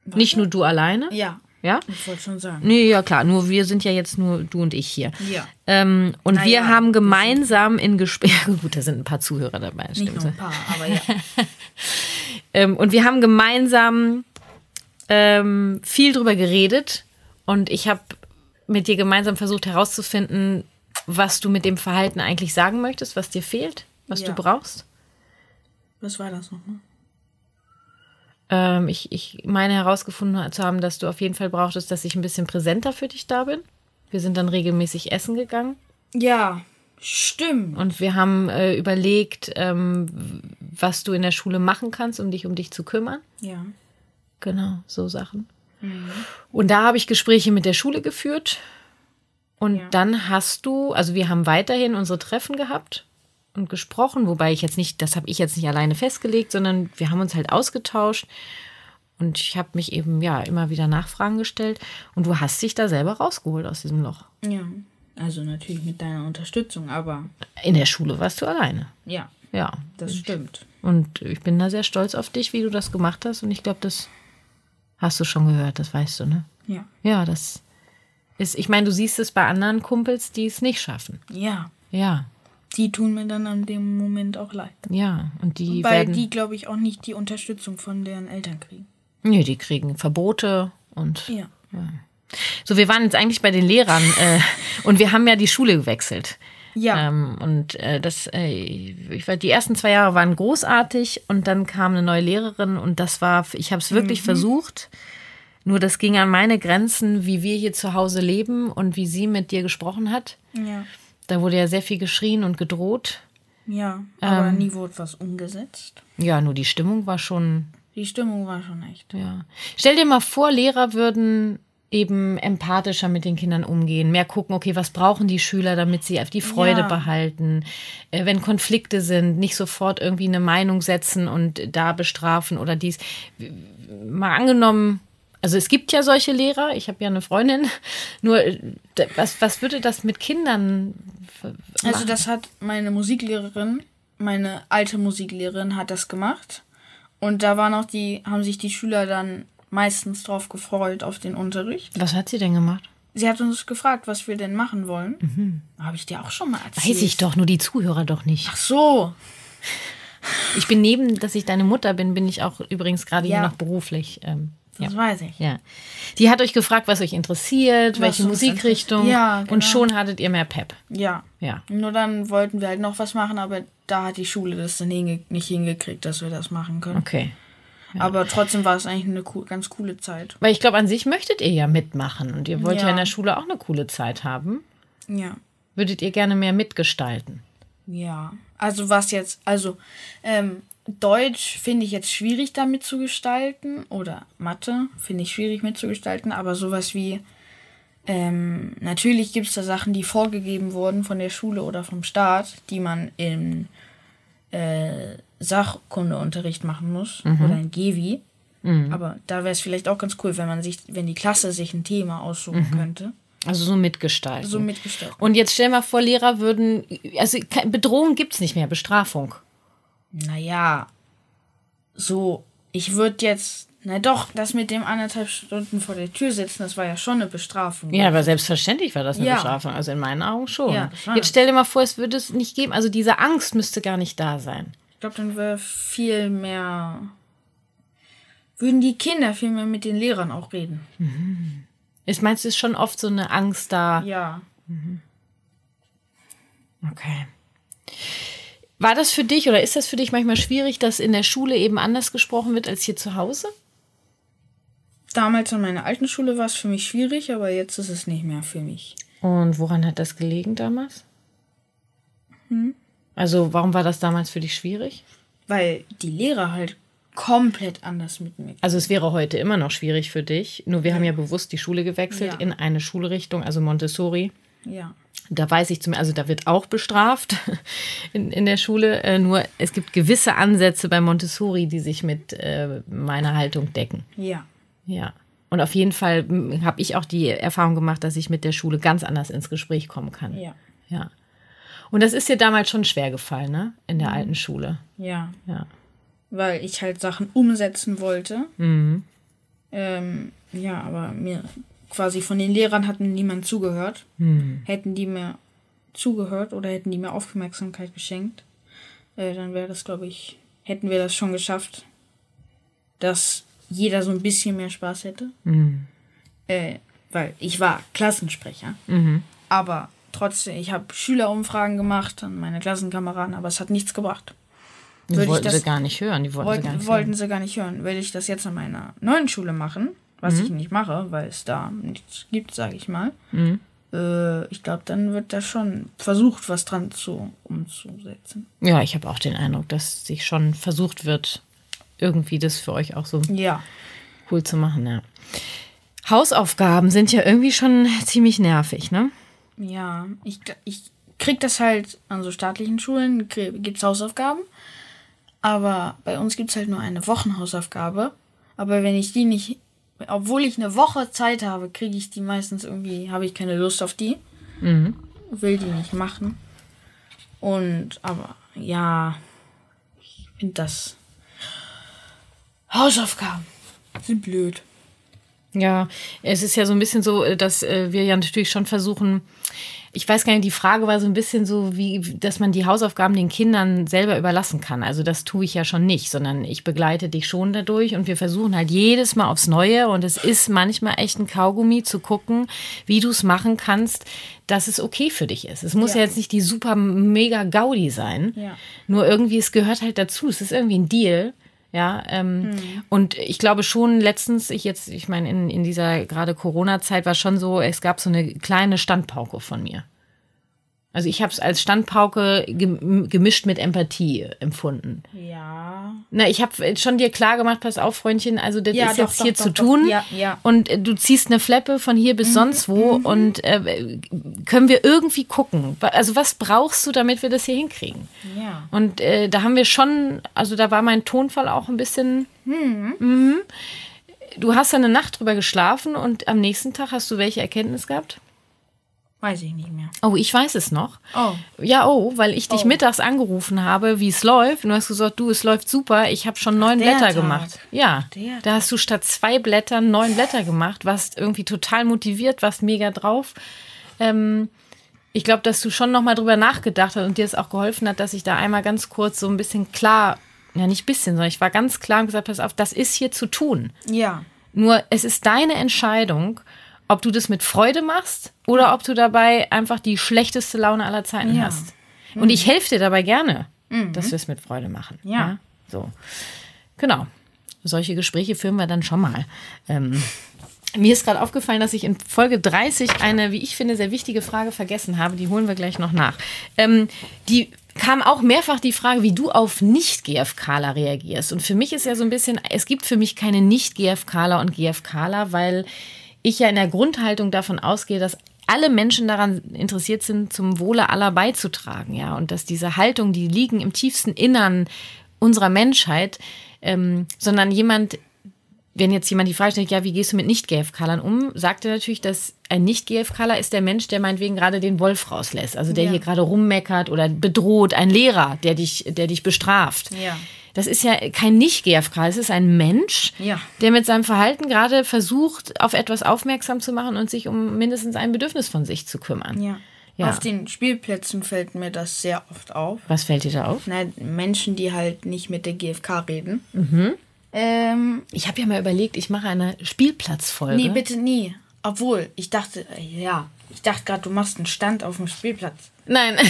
Nicht nur du alleine. Ja. Ja? Ich wollte schon sagen. Nee, ja klar, nur wir sind ja jetzt nur du und ich hier. Ja. Ähm, und Na wir ja, haben gemeinsam in Gesprächen, gut, da sind ein paar Zuhörer dabei, Nicht stimmt. nur ein paar, aber ja. Ähm, und wir haben gemeinsam ähm, viel drüber geredet und ich habe mit dir gemeinsam versucht herauszufinden, was du mit dem Verhalten eigentlich sagen möchtest, was dir fehlt, was Ja. du brauchst. Was war das nochmal? Ähm, ich, ich meine herausgefunden zu haben, dass du auf jeden Fall brauchtest, dass ich ein bisschen präsenter für dich da bin. Wir sind dann regelmäßig essen gegangen Ja. Stimmt. und wir haben äh, überlegt, ähm, was du in der Schule machen kannst, um dich um dich zu kümmern. Ja. Genau, so Sachen. Und da habe ich Gespräche mit der Schule geführt. Und Ja. dann hast du, also wir haben weiterhin unsere Treffen gehabt und gesprochen, wobei ich jetzt nicht, das habe ich jetzt nicht alleine festgelegt, sondern wir haben uns halt ausgetauscht. Und ich habe mich eben, ja, immer wieder Nachfragen gestellt. Und du hast dich da selber rausgeholt aus diesem Loch. Ja. Also natürlich mit deiner Unterstützung, aber In der Schule warst du alleine. ja, Ja. das stimmt. Und ich bin da sehr stolz auf dich, wie du das gemacht hast. Und ich glaube, das hast du schon gehört, das weißt du, ne? Ja. Ja, das ist, ich meine, du siehst es bei anderen Kumpels, die es nicht schaffen. Ja. Ja, Die tun mir dann an dem Moment auch leid. ja. Und die Weil werden, die, glaube ich, auch nicht die Unterstützung von deren Eltern kriegen. nee, die kriegen Verbote und Ja. so. Wir waren jetzt eigentlich bei den Lehrern äh, und wir haben ja die Schule gewechselt. Ja. Ähm, und äh, das, äh, ich war, die ersten zwei Jahre waren großartig und dann kam eine neue Lehrerin und das war, ich habe es wirklich versucht. Nur das ging an meine Grenzen, wie wir hier zu Hause leben und wie sie mit dir gesprochen hat. Ja. Da wurde ja sehr viel geschrien und gedroht. Ja. Aber Ähm. nie wurde was umgesetzt. Ja, nur die Stimmung war schon, Die Stimmung war schon echt. ja. Stell dir mal vor, Lehrer würden eben empathischer mit den Kindern umgehen, mehr gucken, okay, was brauchen die Schüler, damit sie die Freude Ja. behalten. Äh, wenn Konflikte sind, nicht sofort irgendwie eine Meinung setzen und da bestrafen oder dies. Mal angenommen, Also es gibt ja solche Lehrer, ich habe ja eine Freundin, nur äh, was, was würde das mit Kindern Also das hat meine Musiklehrerin, meine alte Musiklehrerin hat das gemacht. Und da waren auch die, haben sich die Schüler dann meistens drauf gefreut auf den Unterricht. Was hat sie denn gemacht? Sie hat uns gefragt, was wir denn machen wollen. Mhm. Habe ich dir auch schon mal erzählt. Weiß ich doch, nur die Zuhörer doch nicht. Ach so. Ich bin neben, dass ich deine Mutter bin, bin ich auch übrigens gerade Ja. hier noch beruflich. Ähm, Das ja. weiß ich. ja. Die hat euch gefragt, was euch interessiert, Was welche Musikrichtung. Ja, Und genau. schon hattet ihr mehr Pep. Ja. Ja. Nur dann wollten wir halt noch was machen, aber da hat die Schule das dann hinge nicht hingekriegt, dass wir das machen können. Okay. Aber trotzdem war es eigentlich eine co ganz coole Zeit. Weil ich glaube, an sich möchtet ihr ja mitmachen und ihr wollt ja. Ja. in der Schule auch eine coole Zeit haben. Ja. Würdet ihr gerne mehr mitgestalten? Ja. Also was jetzt, also ähm, Deutsch finde ich jetzt schwierig damit zu gestalten oder Mathe finde ich schwierig mitzugestalten, aber sowas wie ähm, natürlich gibt es da Sachen, die vorgegeben wurden von der Schule oder vom Staat, die man im äh, Sachkundeunterricht machen muss oder in Gewi. Aber da wäre es vielleicht auch ganz cool, wenn man sich, wenn die Klasse sich ein Thema aussuchen könnte. Also so mitgestalten. So mitgestalten. und jetzt stell mal vor, Lehrer würden, also Bedrohung gibt es nicht mehr, Bestrafung. Naja, so, ich würde jetzt, na doch, das mit dem anderthalb Stunden vor der Tür sitzen, das war ja schon eine Bestrafung. Ja, aber selbstverständlich war das eine Ja. Bestrafung. Also in meinen Augen schon. Ja, jetzt stell dir mal vor, es würde es nicht geben. Also diese Angst müsste gar nicht da sein. Ich glaube, dann wäre viel mehr, würden die Kinder viel mehr mit den Lehrern auch reden. Ich meinst, es ist schon oft so eine Angst da. Ja. Okay. War das für dich oder ist das für dich manchmal schwierig, dass in der Schule eben anders gesprochen wird als hier zu Hause? Damals an meiner alten Schule war es für mich schwierig, aber jetzt ist es nicht mehr für mich. Und woran hat das gelegen damals? Also warum war das damals für dich schwierig? Weil die Lehrer halt komplett anders mit mir. Also es wäre heute immer noch schwierig für dich. Nur wir haben ja bewusst die Schule gewechselt Ja. in eine Schulrichtung, also Montessori. Ja. Da weiß ich zum, also da wird auch bestraft in, in der Schule. Äh, nur es gibt gewisse Ansätze bei Montessori, die sich mit äh, meiner Haltung decken. Ja. Ja. Und auf jeden Fall habe ich auch die Erfahrung gemacht, dass ich mit der Schule ganz anders ins Gespräch kommen kann. Ja. Ja. Und das ist dir damals schon schwer gefallen, ne? In der alten Schule. Ja. Ja. weil ich halt Sachen umsetzen wollte. Ähm, ja, aber mir quasi von den Lehrern hat mir niemand zugehört. Hätten die mir zugehört oder hätten die mir Aufmerksamkeit geschenkt, äh, dann wäre das, glaube ich, hätten wir das schon geschafft, dass jeder so ein bisschen mehr Spaß hätte. Äh, weil ich war Klassensprecher. Aber trotzdem, ich habe Schülerumfragen gemacht an meine Klassenkameraden, aber es hat nichts gebracht. Die Würde ich wollten das- sie gar nicht hören. Die wollten, sie gar Wollten, nicht wollten hören. sie gar nicht hören. Will ich das jetzt an meiner neuen Schule machen, was Mhm. ich nicht mache, weil es da nichts gibt, sage ich mal. Mhm. Äh, ich glaube, dann wird da schon versucht, was dran zu umzusetzen. Ja, ich habe auch den Eindruck, dass sich schon versucht wird, irgendwie das für euch auch so Ja. cool zu machen, ja. Hausaufgaben sind ja irgendwie schon ziemlich nervig, ne? Ja, ich, ich krieg das halt an so staatlichen Schulen, gibt es Hausaufgaben. Aber bei uns gibt es halt nur eine Wochenhausaufgabe. Aber wenn ich die nicht, obwohl ich eine Woche Zeit habe, kriege ich die meistens irgendwie, habe ich keine Lust auf die. Will die nicht machen. Und, aber ja, ich finde das. Hausaufgaben sind blöd. Ja, es ist ja so ein bisschen so, äh, dass äh, wir ja natürlich schon versuchen, ich weiß gar nicht, die Frage war so ein bisschen so, wie, dass man die Hausaufgaben den Kindern selber überlassen kann. Also das tue ich ja schon nicht, sondern ich begleite dich schon dadurch und wir versuchen halt jedes Mal aufs Neue und es ist manchmal echt ein Kaugummi zu gucken, wie du es machen kannst, dass es okay für dich ist. Es muss ja, Ja. jetzt nicht die super mega Gaudi sein, Ja. nur irgendwie, es gehört halt dazu. Es ist irgendwie ein Deal. Ja, ähm, und ich glaube schon letztens, ich jetzt, ich meine, in, in dieser gerade Corona-Zeit war schon so, es gab so eine kleine Standpauke von mir. Also ich habe es als Standpauke gem- gemischt mit Empathie empfunden. Ja. Na, ich habe schon dir klar gemacht, pass auf, Freundchen, also das Ja, ist doch, jetzt doch, hier doch, zu tun. Ja, ja. Und äh, du ziehst eine Fleppe von hier bis sonst wo und äh, können wir irgendwie gucken. Also was brauchst du, damit wir das hier hinkriegen? Ja. Und äh, da haben wir schon, also da war mein Tonfall auch ein bisschen. Mhm. du hast dann eine Nacht drüber geschlafen und am nächsten Tag hast du welche Erkenntnis gehabt? Weiß ich nicht mehr. Oh, ich weiß es noch. Oh. Ja, oh, weil ich dich Oh. mittags angerufen habe, wie es läuft. Und du hast gesagt, du, es läuft super. Ich habe schon neun Blätter Tag. gemacht. Ja, Der da hast du statt zwei Blättern neun Blätter gemacht, warst irgendwie total motiviert, warst mega drauf. Ähm, ich glaube, dass du schon nochmal drüber nachgedacht hast und dir es auch geholfen hat, dass ich da einmal ganz kurz so ein bisschen klar, ja nicht bisschen, sondern ich war ganz klar und gesagt, pass auf, das ist hier zu tun. Ja. Nur es ist deine Entscheidung, ob du das mit Freude machst oder ob du dabei einfach die schlechteste Laune aller Zeiten Ja. hast. Und ich helfe dir dabei gerne, dass wir es mit Freude machen. Ja. So. Genau. Solche Gespräche führen wir dann schon mal. Ähm, mir ist gerade aufgefallen, dass ich in Folge 30 eine, wie ich finde, sehr wichtige Frage vergessen habe. Die holen wir gleich noch nach. Ähm, die kam auch mehrfach die Frage, wie du auf Nicht-GFKler reagierst. Und für mich ist ja so ein bisschen, es gibt für mich keine Nicht-GFKler und GFKler, weil ich ja in der Grundhaltung davon ausgehe, dass alle Menschen daran interessiert sind, zum Wohle aller beizutragen, ja, und dass diese Haltung, die liegen im tiefsten Innern unserer Menschheit, ähm, sondern jemand, wenn jetzt jemand die Frage stellt, ja, wie gehst du mit Nicht-GFKlern um, sagt er natürlich, dass ein Nicht-GFKler ist der Mensch, der meinetwegen gerade den Wolf rauslässt, also der Ja. hier gerade rummeckert oder bedroht, ein Lehrer, der dich, der dich bestraft. Ja. Das ist ja kein Nicht-GFK, es ist ein Mensch, Ja. der mit seinem Verhalten gerade versucht, auf etwas aufmerksam zu machen und sich um mindestens ein Bedürfnis von sich zu kümmern. Ja. Ja. Auf den Spielplätzen fällt mir das sehr oft auf. Was fällt dir da auf? Na, Menschen, die halt nicht mit der GfK reden. Ähm, Ich habe ja mal überlegt, ich mache eine Spielplatzfolge. nee, bitte nie. Obwohl, ich dachte, ja, ich dachte gerade, du machst einen Stand auf dem Spielplatz. Nein.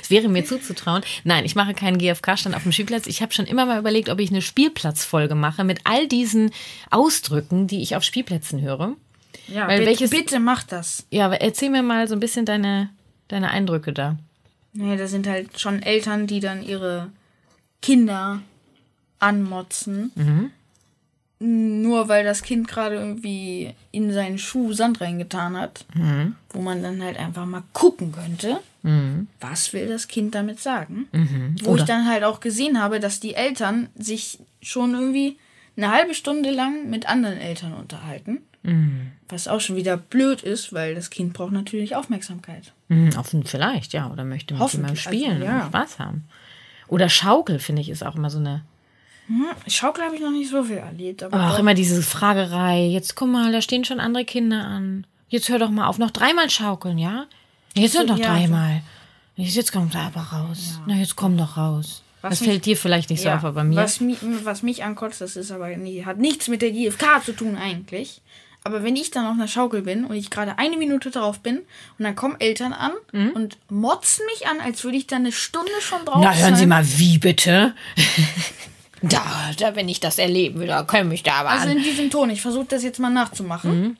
Es wäre mir zuzutrauen. Nein, ich mache keinen GFK-Stand auf dem Spielplatz. Ich habe schon immer mal überlegt, ob ich eine Spielplatzfolge mache mit all diesen Ausdrücken, die ich auf Spielplätzen höre. Ja, Weil bitte, welches- bitte mach das. Ja, aber erzähl mir mal so ein bisschen deine, deine Eindrücke da. Nee, das sind halt schon Eltern, die dann ihre Kinder anmotzen. Nur weil das Kind gerade irgendwie in seinen Schuh Sand reingetan hat. Wo man dann halt einfach mal gucken könnte, was will das Kind damit sagen. Wo Oder- ich dann halt auch gesehen habe, dass die Eltern sich schon irgendwie eine halbe Stunde lang mit anderen Eltern unterhalten. Was auch schon wieder blöd ist, weil das Kind braucht natürlich Aufmerksamkeit. Hm, offen vielleicht, ja. Oder möchte mit jemandem Hoffentlich, spielen also, ja. und Spaß haben. Oder Schaukel, finde ich, ist auch immer so eine. Schaukel habe ich noch nicht so viel erlebt, aber Ach, immer diese Fragerei. Jetzt guck mal, da stehen schon andere Kinder an. Jetzt hör doch mal auf, noch dreimal schaukeln, ja? Jetzt hör doch ja, dreimal. Jetzt, jetzt kommt er aber raus. Na, jetzt komm doch raus. Was das mich- fällt dir vielleicht nicht so Ja, auf, aber bei mir. Was, mi was mich ankotzt, das ist aber nie, hat nichts mit der GfK zu tun eigentlich. Aber wenn ich dann auf einer Schaukel bin und ich gerade eine Minute drauf bin und dann kommen Eltern an und motzen mich an, als würde ich da eine Stunde schon drauf Mhm. Na, hören Sie sein. mal, wie bitte? da, da, wenn ich das erleben will, da können mich da aber Also an. in diesem Ton, ich versuche das jetzt mal nachzumachen. Mhm.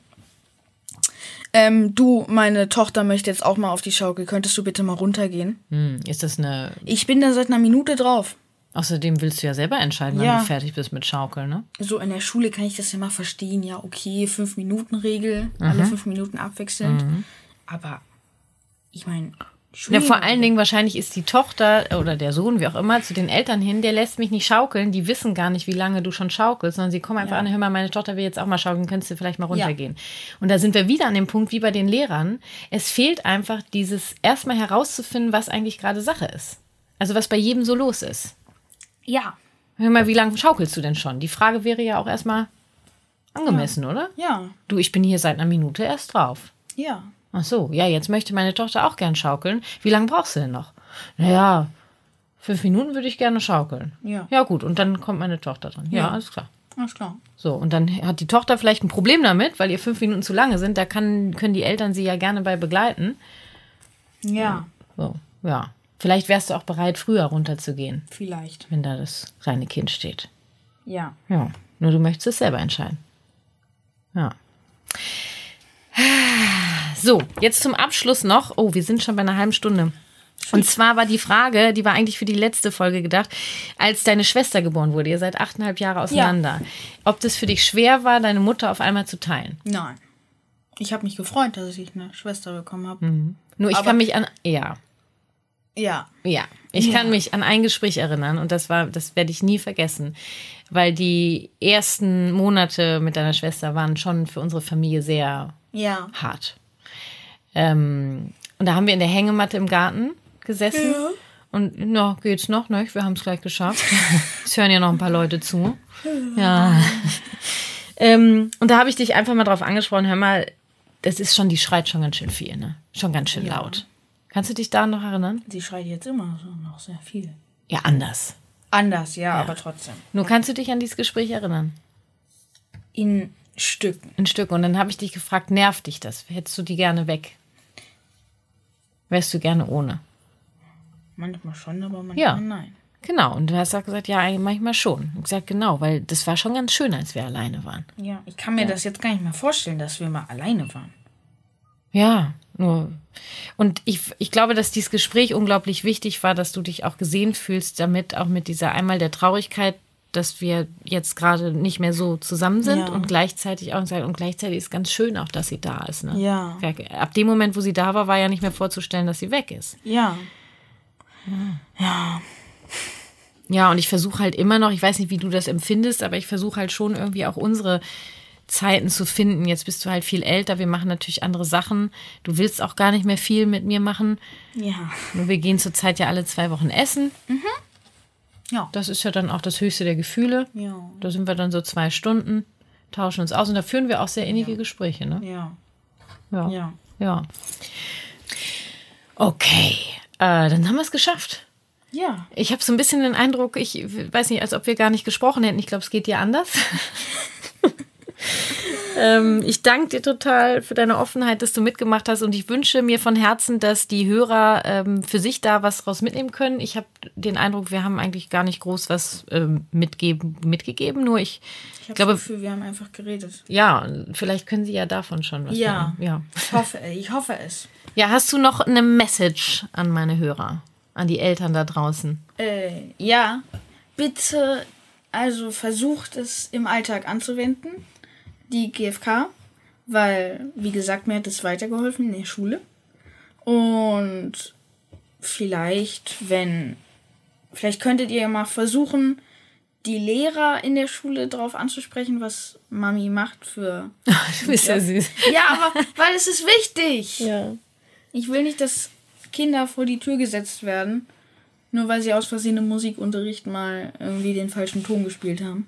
Ähm, du, meine Tochter möchte jetzt auch mal auf die Schaukel. Könntest du bitte mal runtergehen? Hm, ist das eine. Ich bin da seit einer Minute drauf. Außerdem willst du ja selber entscheiden, wann Ja. du fertig bist mit Schaukeln, ne? So in der Schule kann ich das ja mal verstehen. Ja, okay, fünf Minuten Regel, alle fünf Minuten abwechselnd. Aber ich meine, Ja, vor allen Dingen wahrscheinlich ist die Tochter oder der Sohn, wie auch immer, zu den Eltern hin, der lässt mich nicht schaukeln. Die wissen gar nicht, wie lange du schon schaukelst, sondern sie kommen einfach an, hör mal, meine Tochter will jetzt auch mal schaukeln, könntest du vielleicht mal runtergehen. Und da sind wir wieder an dem Punkt, wie bei den Lehrern. Es fehlt einfach dieses erstmal herauszufinden, was eigentlich gerade Sache ist. Also was bei jedem so los ist. Ja, Hör mal, wie lange schaukelst du denn schon? Die Frage wäre ja auch erstmal angemessen, oder? ja, Du, ich bin hier seit einer Minute erst drauf. ja. Ach so, ja, jetzt möchte meine Tochter auch gern schaukeln. Wie lange brauchst du denn noch? Naja, fünf Minuten würde ich gerne schaukeln. Ja. Ja, gut, und dann kommt meine Tochter dran. Ja, Ja. alles klar. Alles klar. So, und dann hat die Tochter vielleicht ein Problem damit, weil ihr fünf Minuten zu lange sind. Da kann, können die Eltern sie ja gerne bei begleiten. Ja, So, ja. Vielleicht wärst du auch bereit, früher runterzugehen, vielleicht. wenn da das kleine Kind steht. Ja. Ja, nur du möchtest es selber entscheiden. Ja. So, jetzt zum Abschluss noch. Oh, wir sind schon bei einer halben Stunde. Und zwar war die Frage, die war eigentlich für die letzte Folge gedacht, als deine Schwester geboren wurde. Ihr seid achteinhalb Jahre auseinander. Ob das für dich schwer war, deine Mutter auf einmal zu teilen. Nein. Ich habe mich gefreut, dass ich eine Schwester bekommen habe. Nur ich Aber- kann mich an. Ja. Ja. Ja, ich Ja. kann mich an ein Gespräch erinnern und das war, das werde ich nie vergessen, weil die ersten Monate mit deiner Schwester waren schon für unsere Familie sehr Ja. hart. Ähm, und da haben wir in der Hängematte im Garten gesessen. Und na, geht's noch, ne? Wir haben es gleich geschafft. Es hören ja noch ein paar Leute zu. Ja. ähm, und da habe ich dich einfach mal drauf angesprochen, hör mal, das ist schon, die schreit schon ganz schön viel, ne? Schon ganz schön Ja. laut. Kannst du dich da noch erinnern? Sie schreit jetzt immer noch sehr viel. Ja, anders. Anders, ja, aber trotzdem. Nur kannst du dich an dieses Gespräch erinnern? In Stücken. Ein Stück. Und dann habe ich dich gefragt, nervt dich das? Hättest du die gerne weg? Wärst du gerne ohne? Manchmal schon, aber manchmal Ja. nein. Genau. Und du hast auch gesagt, ja, manchmal schon. Ich gesagt, genau, weil das war schon ganz schön, als wir alleine waren. Ja, ich kann mir das jetzt gar nicht mehr vorstellen, dass wir mal alleine waren. Ja, nur. Und ich, ich glaube, dass dieses Gespräch unglaublich wichtig war, dass du dich auch gesehen fühlst, damit auch mit dieser einmal der Traurigkeit, dass wir jetzt gerade nicht mehr so zusammen sind Ja. und gleichzeitig auch und gleichzeitig ist ganz schön auch, dass sie da ist. Ne? Ja. Ab dem Moment, wo sie da war, war ja nicht mehr vorzustellen, dass sie weg ist. Ja. Ja, und ich versuche halt immer noch, ich weiß nicht, wie du das empfindest, aber ich versuche halt schon irgendwie auch unsere Zeiten zu finden. Jetzt bist du halt viel älter, wir machen natürlich andere Sachen. Du willst auch gar nicht mehr viel mit mir machen. Ja. Nur wir gehen zurzeit ja alle zwei Wochen essen. Ja. Das ist ja dann auch das höchste der Gefühle. Ja. Da sind wir dann so zwei Stunden, tauschen uns aus und da führen wir auch sehr innige Gespräche, ne? Ja. Ja. Ja. ja. Okay, äh, dann haben wir es geschafft. Ja. Ich habe so ein bisschen den Eindruck, ich weiß nicht, als ob wir gar nicht gesprochen hätten. Ich glaube, es geht dir anders. ähm, ich danke dir total für deine Offenheit, dass du mitgemacht hast und ich wünsche mir von Herzen, dass die Hörer ähm, für sich da was raus mitnehmen können. Ich habe den Eindruck, wir haben eigentlich gar nicht groß was ähm, mitgeben, mitgegeben, nur ich, Ich habe glaube- das Gefühl, wir haben einfach geredet. ja, vielleicht können sie ja davon schon was Ja. Ja. Ich hoffe, ich hoffe es. Ja, hast du noch eine Message an meine Hörer, an die Eltern da draußen? Äh, ja. Bitte, also versucht es im Alltag anzuwenden, die GFK, weil, wie gesagt, mir hat es weitergeholfen in der Schule. Und vielleicht, wenn, vielleicht könntet ihr ja mal versuchen, die Lehrer in der Schule darauf anzusprechen, was Mami macht für. Du bist ja süß. Ja, aber weil es ist wichtig. Ja. Ich will nicht, dass Kinder vor die Tür gesetzt werden, nur weil sie aus Versehen im Musikunterricht mal irgendwie den falschen Ton gespielt haben.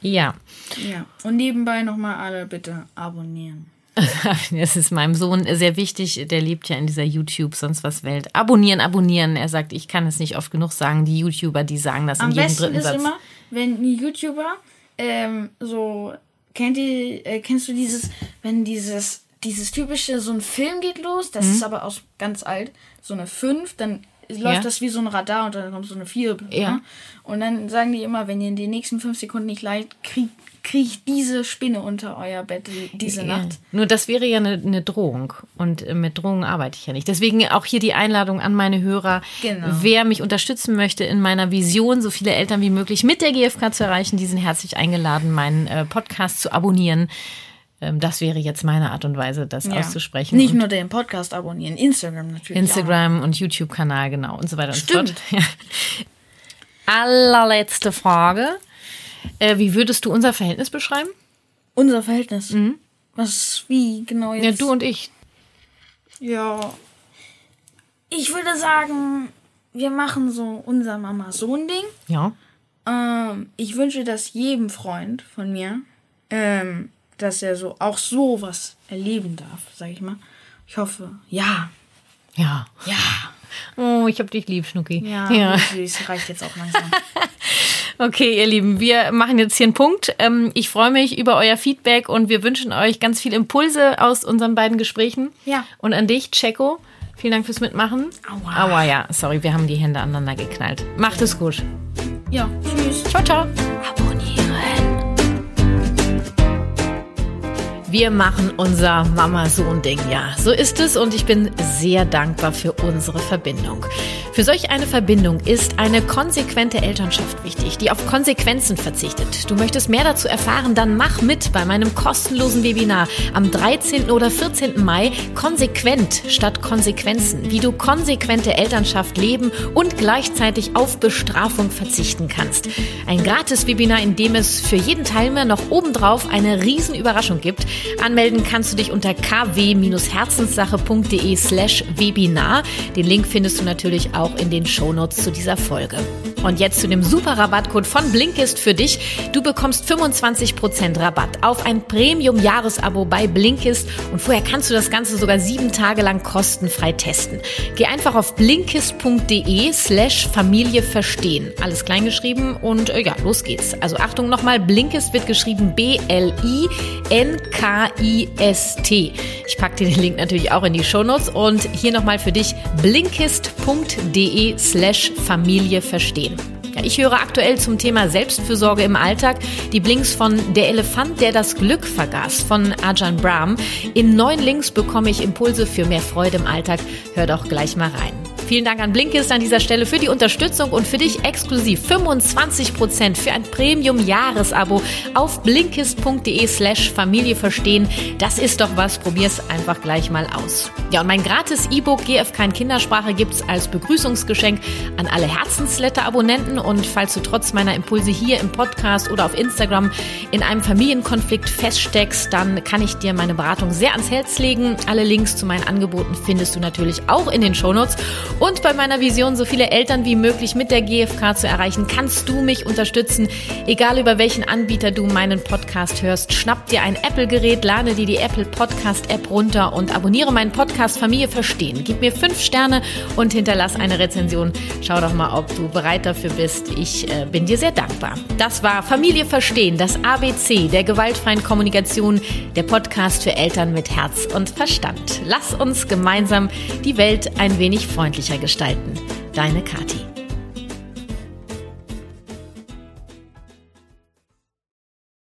Ja. Ja. Und nebenbei nochmal alle bitte abonnieren. Das ist meinem Sohn sehr wichtig. Der lebt ja in dieser YouTube, sonst was Welt. Abonnieren, abonnieren. Er sagt, ich kann es nicht oft genug sagen. Die YouTuber, die sagen das Am in jedem besten dritten ist Satz. immer, wenn ein YouTuber ähm, so kennt ihr, äh, kennst du dieses, wenn dieses dieses typische so ein Film geht los, das ist aber aus ganz alt, so eine 5, dann läuft. Ja. das wie so ein Radar und dann kommt so eine 4. Ja. Ne? Und dann sagen die immer, wenn ihr in den nächsten 5 Sekunden nicht leid, kriegt kriecht diese Spinne unter euer Bett die- diese Ja. Nacht. Nur das wäre ja eine, eine Drohung. Und äh, mit Drohungen arbeite ich ja nicht. Deswegen auch hier die Einladung an meine Hörer. Genau. Wer mich unterstützen möchte in meiner Vision, so viele Eltern wie möglich mit der GfK zu erreichen, die sind herzlich eingeladen, meinen äh, Podcast zu abonnieren. Ähm, das wäre jetzt meine Art und Weise, das Ja. auszusprechen. Nicht Und nur den Podcast abonnieren, Instagram natürlich. Instagram und YouTube-Kanal, genau, und so weiter Stimmt. und so fort. Ja. Allerletzte Frage. Äh, wie würdest du unser Verhältnis beschreiben? Auch. Unser Verhältnis. Was, wie genau jetzt? Mhm. Ja, du und ich. Ja. Ich würde sagen, wir machen so unser Mama-Sohn-Ding. Ja. Ähm, ich wünsche das jedem Freund von mir, ähm, dass er so auch sowas erleben darf, sag ich mal. Ich hoffe, ja. Ja. Ja. Oh, ich hab dich lieb, Schnucki. Ja, ja. süß, reicht jetzt auch langsam. Okay, ihr Lieben, wir machen jetzt hier einen Punkt. Ähm, ich freue mich über euer Feedback und wir wünschen euch ganz viel Impulse aus unseren beiden Gesprächen. Ja. Und an dich, Checo. Vielen Dank fürs Mitmachen. Aua. Aua, ja. Sorry, wir haben die Hände aneinander geknallt. Macht es gut. Ja, tschüss. Ciao, ciao. Abonnieren. Wir machen unser Mama-Sohn-Ding, ja. So ist es und ich bin sehr dankbar für unsere Verbindung. Für solch eine Verbindung ist eine konsequente Elternschaft wichtig, die auf Konsequenzen verzichtet. Du möchtest mehr dazu erfahren, dann mach mit bei meinem kostenlosen Webinar am 13. oder 14. Mai Konsequent statt Konsequenzen, wie du konsequente Elternschaft leben und gleichzeitig auf Bestrafung verzichten kannst. Ein gratis Webinar, in dem es für jeden Teilnehmer noch obendrauf eine Riesenüberraschung gibt. Anmelden kannst du dich unter kw-herzenssache.de slash Webinar. Den Link findest du natürlich auch in den Shownotes zu dieser Folge. Und jetzt zu dem super Rabattcode von Blinkist für dich. Du bekommst 25% Rabatt auf ein Premium-Jahresabo bei Blinkist und vorher kannst du das Ganze sogar sieben Tage lang kostenfrei testen. Geh einfach auf blinkist.de slash Familie verstehen. Alles kleingeschrieben und äh, ja, los geht's. Also Achtung nochmal, Blinkist wird geschrieben B-L-I-N-K-I-S-T. Ich packe dir den Link natürlich auch in die Shownotes und hier nochmal für dich blinkist.de slash Familie verstehen. Ich höre aktuell zum Thema Selbstfürsorge im Alltag die Blinks von Der Elefant, der das Glück vergaß von Ajahn Brahm. In neun Links bekomme ich Impulse für mehr Freude im Alltag. Hör doch gleich mal rein. Vielen Dank an Blinkist an dieser Stelle für die Unterstützung und für dich exklusiv 25% für ein Premium-Jahresabo auf blinkist.de slash Familie verstehen. Das ist doch was, probier's einfach gleich mal aus. Ja, und mein gratis E-Book GFK in Kindersprache gibt's als Begrüßungsgeschenk an alle Herzensletter-Abonnenten und falls du trotz meiner Impulse hier im Podcast oder auf Instagram in einem Familienkonflikt feststeckst, dann kann ich dir meine Beratung sehr ans Herz legen. Alle Links zu meinen Angeboten findest du natürlich auch in den Shownotes. Und bei meiner Vision, so viele Eltern wie möglich mit der GfK zu erreichen, kannst du mich unterstützen. Egal über welchen Anbieter du meinen Podcast hörst, schnapp dir ein Apple-Gerät, lade dir die Apple Podcast-App runter und abonniere meinen Podcast Familie Verstehen. Gib mir fünf Sterne und hinterlass eine Rezension. Schau doch mal, ob du bereit dafür bist. Ich äh, bin dir sehr dankbar. Das war Familie Verstehen, das ABC der gewaltfreien Kommunikation, der Podcast für Eltern mit Herz und Verstand. Lass uns gemeinsam die Welt ein wenig freundlicher gestalten. Deine Kathi.